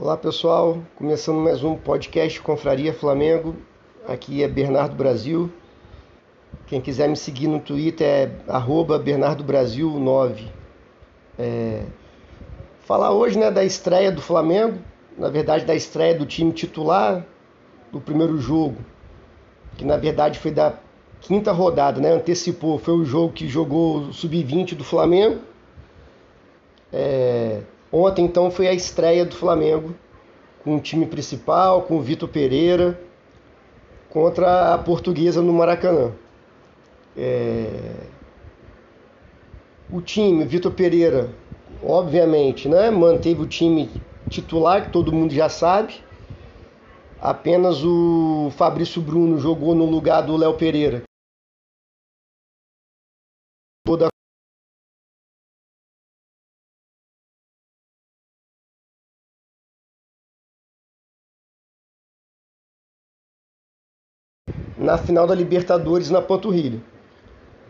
Olá pessoal, começando mais um podcast Confraria Flamengo. Aqui é Bernardo Brasil. Quem quiser me seguir no Twitter é arroba Bernardo Brasil 9. É... Falar hoje né, da estreia do Flamengo, na verdade da estreia do time titular do primeiro jogo, que na verdade foi da quinta rodada, né? Antecipou, foi o jogo que jogou o sub-20 do Flamengo. É... Ontem então foi a estreia do Flamengo com o time principal, com o Vitor Pereira, contra a portuguesa no Maracanã. É... O time, Vitor Pereira, obviamente, né, manteve o time titular, que todo mundo já sabe. Apenas o Fabrício Bruno jogou no lugar do Léo Pereira. Na final da Libertadores na panturrilha.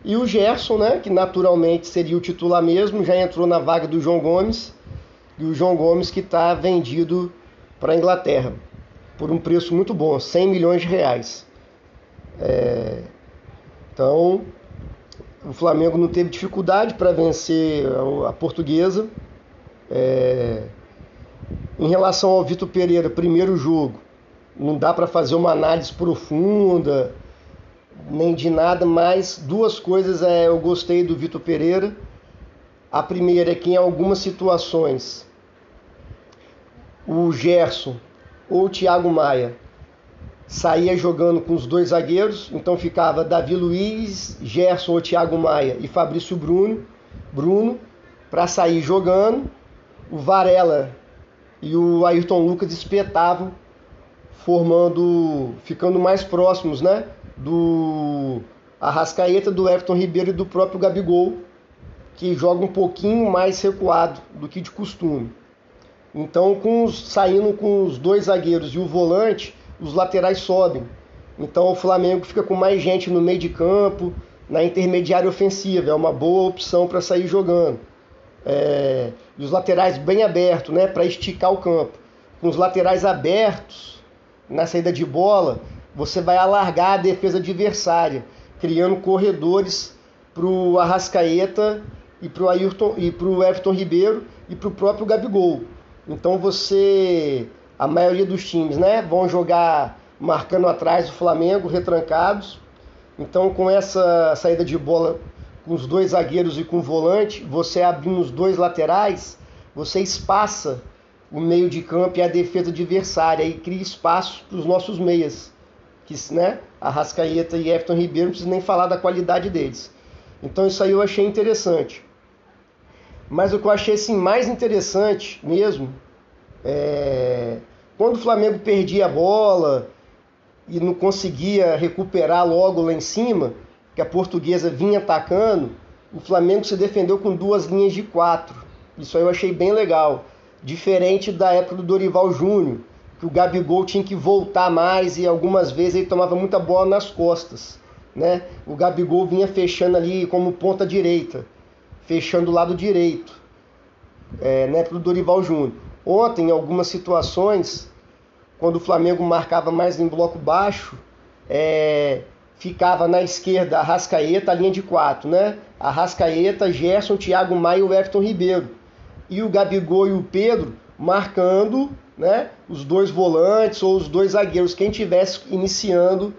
E o Gerson, né, que naturalmente seria o titular mesmo, já entrou na vaga do João Gomes. E o João Gomes que está vendido para a Inglaterra por um preço muito bom, 100 milhões de reais. É... Então, o Flamengo não teve dificuldade para vencer a portuguesa. É... Em relação ao Vitor Pereira, primeiro jogo, não dá para fazer uma análise profunda, nem de nada, mas duas coisas é, eu gostei do Vitor Pereira. A primeira é que em algumas situações o Gerson ou o Thiago Maia saía jogando com os dois zagueiros, então ficava Davi Luiz, Gerson ou Thiago Maia e Fabrício Bruno, Bruno para sair jogando. O Varela e o Ayrton Lucas espetavam formando, ficando mais próximos, né, do Arrascaeta, do Everton Ribeiro e do próprio Gabigol, que joga um pouquinho mais recuado do que de costume. Então, com os, saindo com os dois zagueiros e o volante, os laterais sobem. Então, o Flamengo fica com mais gente no meio de campo, na intermediária ofensiva. É uma boa opção para sair jogando. É, e os laterais bem abertos, né, para esticar o campo. Com os laterais abertos, na saída de bola, você vai alargar a defesa adversária, criando corredores para o Arrascaeta e para o Ayrton e para o Everton Ribeiro e para o próprio Gabigol. Então você, a maioria dos times, né, vão jogar marcando atrás do Flamengo, retrancados. Então com essa saída de bola com os dois zagueiros e com o volante, você abrindo os dois laterais, você espaça o meio de campo e a defesa adversária e cria espaço para os nossos meias, que né, Arrascaeta e Everton Ribeiro não precisa nem falar da qualidade deles. Então isso aí eu achei interessante. Mas o que eu achei assim, mais interessante mesmo é quando o Flamengo perdia a bola e não conseguia recuperar logo lá em cima, que a portuguesa vinha atacando, o Flamengo se defendeu com duas linhas de quatro. Isso aí eu achei bem legal. Diferente da época do Dorival Júnior, que o Gabigol tinha que voltar mais e algumas vezes ele tomava muita bola nas costas. Né? O Gabigol vinha fechando ali como ponta direita, fechando o lado direito, é, época do Dorival Júnior. Ontem, em algumas situações, quando o Flamengo marcava mais em bloco baixo, é, ficava na esquerda a Rascaeta, a linha de quatro, né? A Rascaeta, Gerson, Thiago Maia e o Everton Ribeiro e o Gabigol e o Pedro marcando né, os dois volantes ou os dois zagueiros, quem tivesse iniciando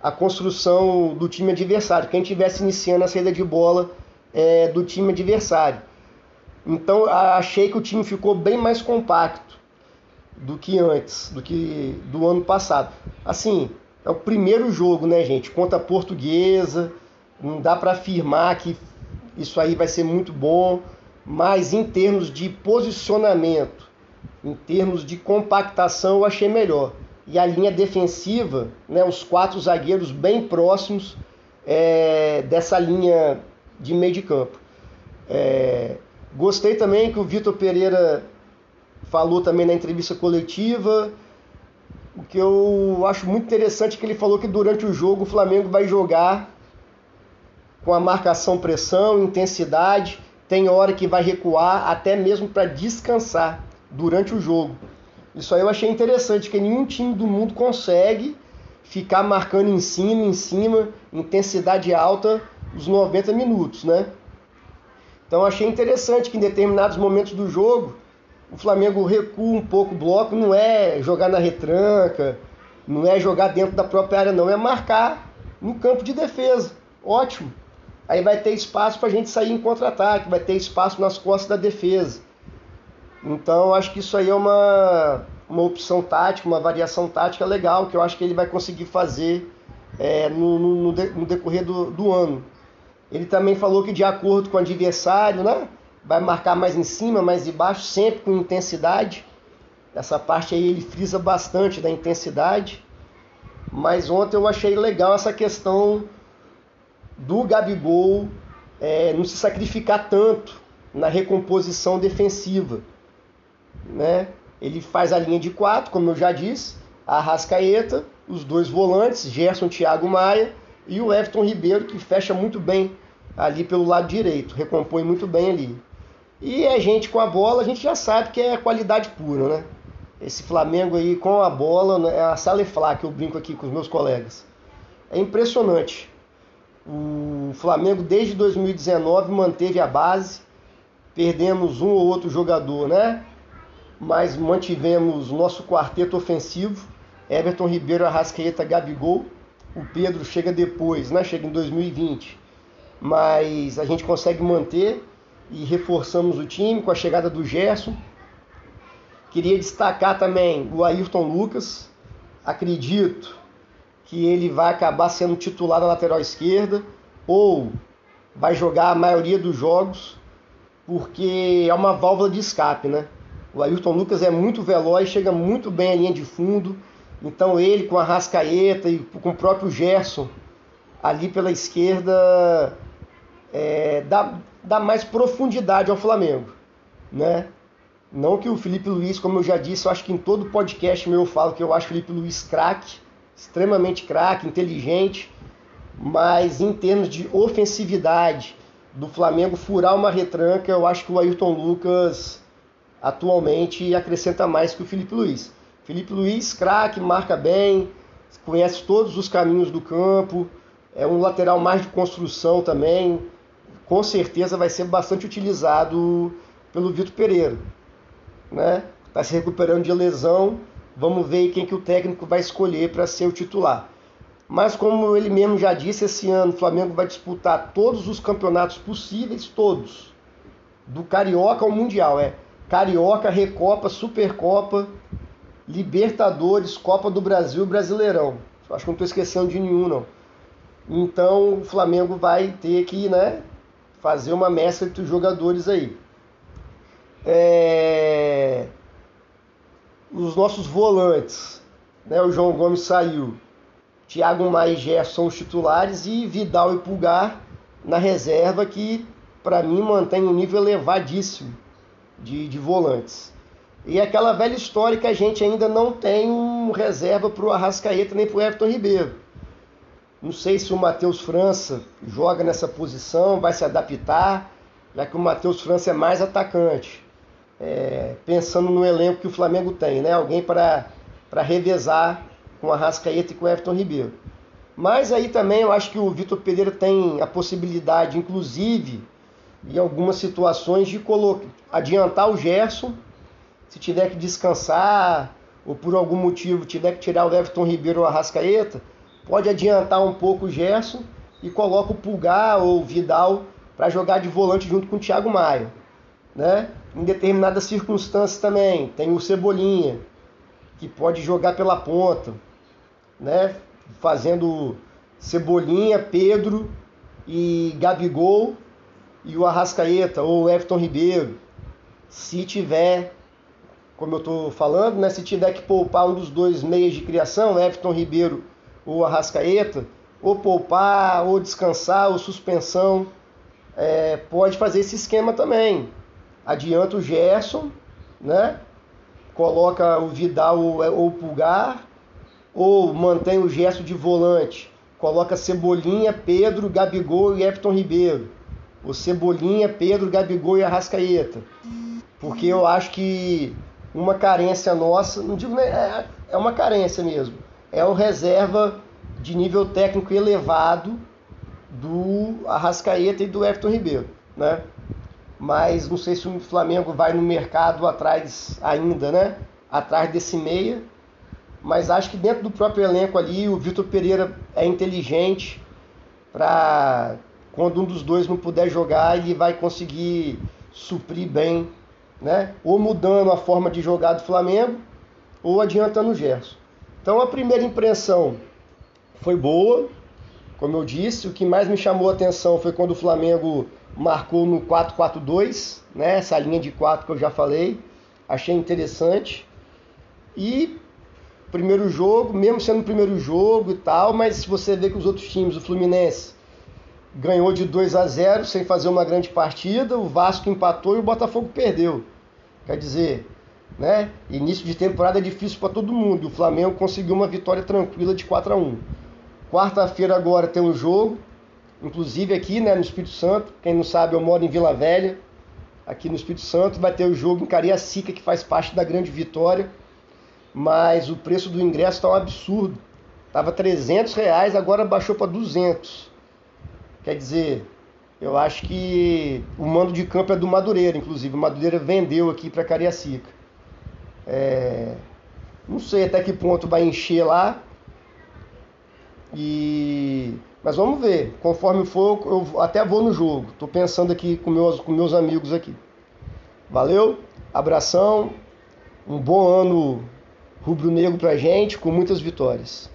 a construção do time adversário, quem tivesse iniciando a saída de bola é, do time adversário. Então achei que o time ficou bem mais compacto do que antes, do que do ano passado. Assim, é o primeiro jogo, né, gente? Contra a Portuguesa, não dá para afirmar que isso aí vai ser muito bom mas em termos de posicionamento, em termos de compactação, eu achei melhor. E a linha defensiva, né, os quatro zagueiros bem próximos é, dessa linha de meio de campo. É, gostei também que o Vitor Pereira falou também na entrevista coletiva. O que eu acho muito interessante é que ele falou que durante o jogo o Flamengo vai jogar com a marcação pressão, intensidade tem hora que vai recuar até mesmo para descansar durante o jogo. Isso aí eu achei interessante, que nenhum time do mundo consegue ficar marcando em cima, em cima, intensidade alta, os 90 minutos, né? Então achei interessante que em determinados momentos do jogo o Flamengo recua um pouco o bloco, não é jogar na retranca, não é jogar dentro da própria área, não, é marcar no campo de defesa. Ótimo. Aí vai ter espaço para a gente sair em contra-ataque, vai ter espaço nas costas da defesa. Então acho que isso aí é uma, uma opção tática, uma variação tática legal, que eu acho que ele vai conseguir fazer é, no, no, no, decorrer do, do ano. Ele também falou que de acordo com o adversário, né? Vai marcar mais em cima, mais embaixo, sempre com intensidade. Essa parte aí ele frisa bastante da intensidade. Mas ontem eu achei legal essa questão do Gabigol é, não se sacrificar tanto na recomposição defensiva. Né? Ele faz a linha de quatro, como eu já disse, a Rascaeta, os dois volantes, Gerson, Thiago Maia e o Everton Ribeiro, que fecha muito bem ali pelo lado direito, recompõe muito bem ali. E a gente com a bola, a gente já sabe que é qualidade pura, né? Esse Flamengo aí com a bola, é a Saleflá que eu brinco aqui com os meus colegas. É impressionante. O Flamengo desde 2019 manteve a base, perdemos um ou outro jogador, né? Mas mantivemos nosso quarteto ofensivo, Everton Ribeiro, Arrascaeta, Gabigol. O Pedro chega depois, né? Chega em 2020 mas a gente consegue manter e reforçamos o time com a chegada do Gerson. Queria destacar também o Ayrton Lucas. Acredito que ele vai acabar sendo titular na lateral esquerda ou vai jogar a maioria dos jogos, porque é uma válvula de escape, né? O Ayrton Lucas é muito veloz, chega muito bem à linha de fundo. Então ele com a Rascaeta e com o próprio Gerson ali pela esquerda é, dá, dá mais profundidade ao Flamengo, né? Não que o Felipe Luiz, como eu já disse, eu acho que em todo podcast meu eu falo que eu acho o Felipe Luiz craque, extremamente craque, inteligente, mas em termos de ofensividade do Flamengo furar uma retranca, eu acho que o Ayrton Lucas atualmente acrescenta mais que o Felipe Luiz. Felipe Luiz, craque, marca bem, conhece todos os caminhos do campo, é um lateral mais de construção também, com certeza vai ser bastante utilizado pelo Vitor Pereira. Né? Está se recuperando de lesão, vamos ver quem que o técnico vai escolher para ser o titular. Mas como ele mesmo já disse, esse ano o Flamengo vai disputar todos os campeonatos possíveis, todos. Do Carioca ao Mundial, é Carioca, Recopa, Supercopa, Libertadores, Copa do Brasil Brasileirão. Acho que não estou esquecendo de nenhum, não. Então o Flamengo vai ter que, né, fazer uma mescla entre os jogadores aí. É... Os nossos volantes, né? O João Gomes saiu, Thiago Maia e Gerson são os titulares e Vidal e Pulgar na reserva que para mim mantém um nível elevadíssimo de, de volantes. E aquela velha história que a gente ainda não tem um reserva para o Arrascaeta nem para o Everton Ribeiro. Não sei se o Matheus França joga nessa posição, vai se adaptar, já que o Matheus França é mais atacante. É, pensando no elenco que o Flamengo tem, né? Alguém para revezar com a Rascaeta e com o Everton Ribeiro. Mas aí também eu acho que o Vitor Pereira tem a possibilidade, inclusive, em algumas situações, de adiantar o Gerson, se tiver que descansar, ou por algum motivo tiver que tirar o Everton Ribeiro ou a Rascaeta, pode adiantar um pouco o Gerson e coloca o Pulgar ou o Vidal para jogar de volante junto com o Thiago Maia. Né? Em determinadas circunstâncias também, tem o Cebolinha, que pode jogar pela ponta, né? fazendo Cebolinha, Pedro e Gabigol e o Arrascaeta ou Everton Ribeiro. Se tiver, como eu estou falando, né? se tiver que poupar um dos dois meios de criação, Everton Ribeiro o Arrascaeta, ou poupar, ou descansar, ou suspensão, é, pode fazer esse esquema também. Adianta o Gerson, né? coloca o Vidal ou, ou o Pulgar, ou mantém o Gerson de volante, coloca Cebolinha, Pedro, Gabigol e Everton Ribeiro. O Cebolinha, Pedro, Gabigol e Arrascaeta. Porque eu acho que uma carência nossa, não digo é, é uma carência mesmo, é o reserva de nível técnico elevado do Arrascaeta e do Everton Ribeiro, né? Mas não sei se o Flamengo vai no mercado atrás ainda, né? Atrás desse meia. Mas acho que dentro do próprio elenco ali, o Vitor Pereira é inteligente para quando um dos dois não puder jogar, ele vai conseguir suprir bem, né? Ou mudando a forma de jogar do Flamengo, ou adiantando o Gerson. Então a primeira impressão foi boa, como eu disse, o que mais me chamou a atenção foi quando o Flamengo marcou no 4-4-2, né? Essa linha de 4 que eu já falei, achei interessante. E primeiro jogo, mesmo sendo o primeiro jogo e tal, mas se você vê que os outros times, o Fluminense ganhou de 2 a 0 sem fazer uma grande partida, o Vasco empatou e o Botafogo perdeu. Quer dizer, né? Início de temporada é difícil para todo mundo. O Flamengo conseguiu uma vitória tranquila de 4 a 1. Quarta-feira agora tem um jogo, inclusive aqui né, no Espírito Santo. Quem não sabe, eu moro em Vila Velha, aqui no Espírito Santo. Vai ter o jogo em Cariacica, que faz parte da grande vitória. Mas o preço do ingresso está um absurdo. Tava 300 reais, agora baixou para 200. Quer dizer, eu acho que o mando de campo é do Madureira, inclusive. O Madureira vendeu aqui para Cariacica. É... Não sei até que ponto vai encher lá, e mas vamos ver. Conforme for, eu até vou no jogo. Tô pensando aqui com meus com meus amigos aqui. Valeu? Abração. Um bom ano rubro-negro pra gente com muitas vitórias.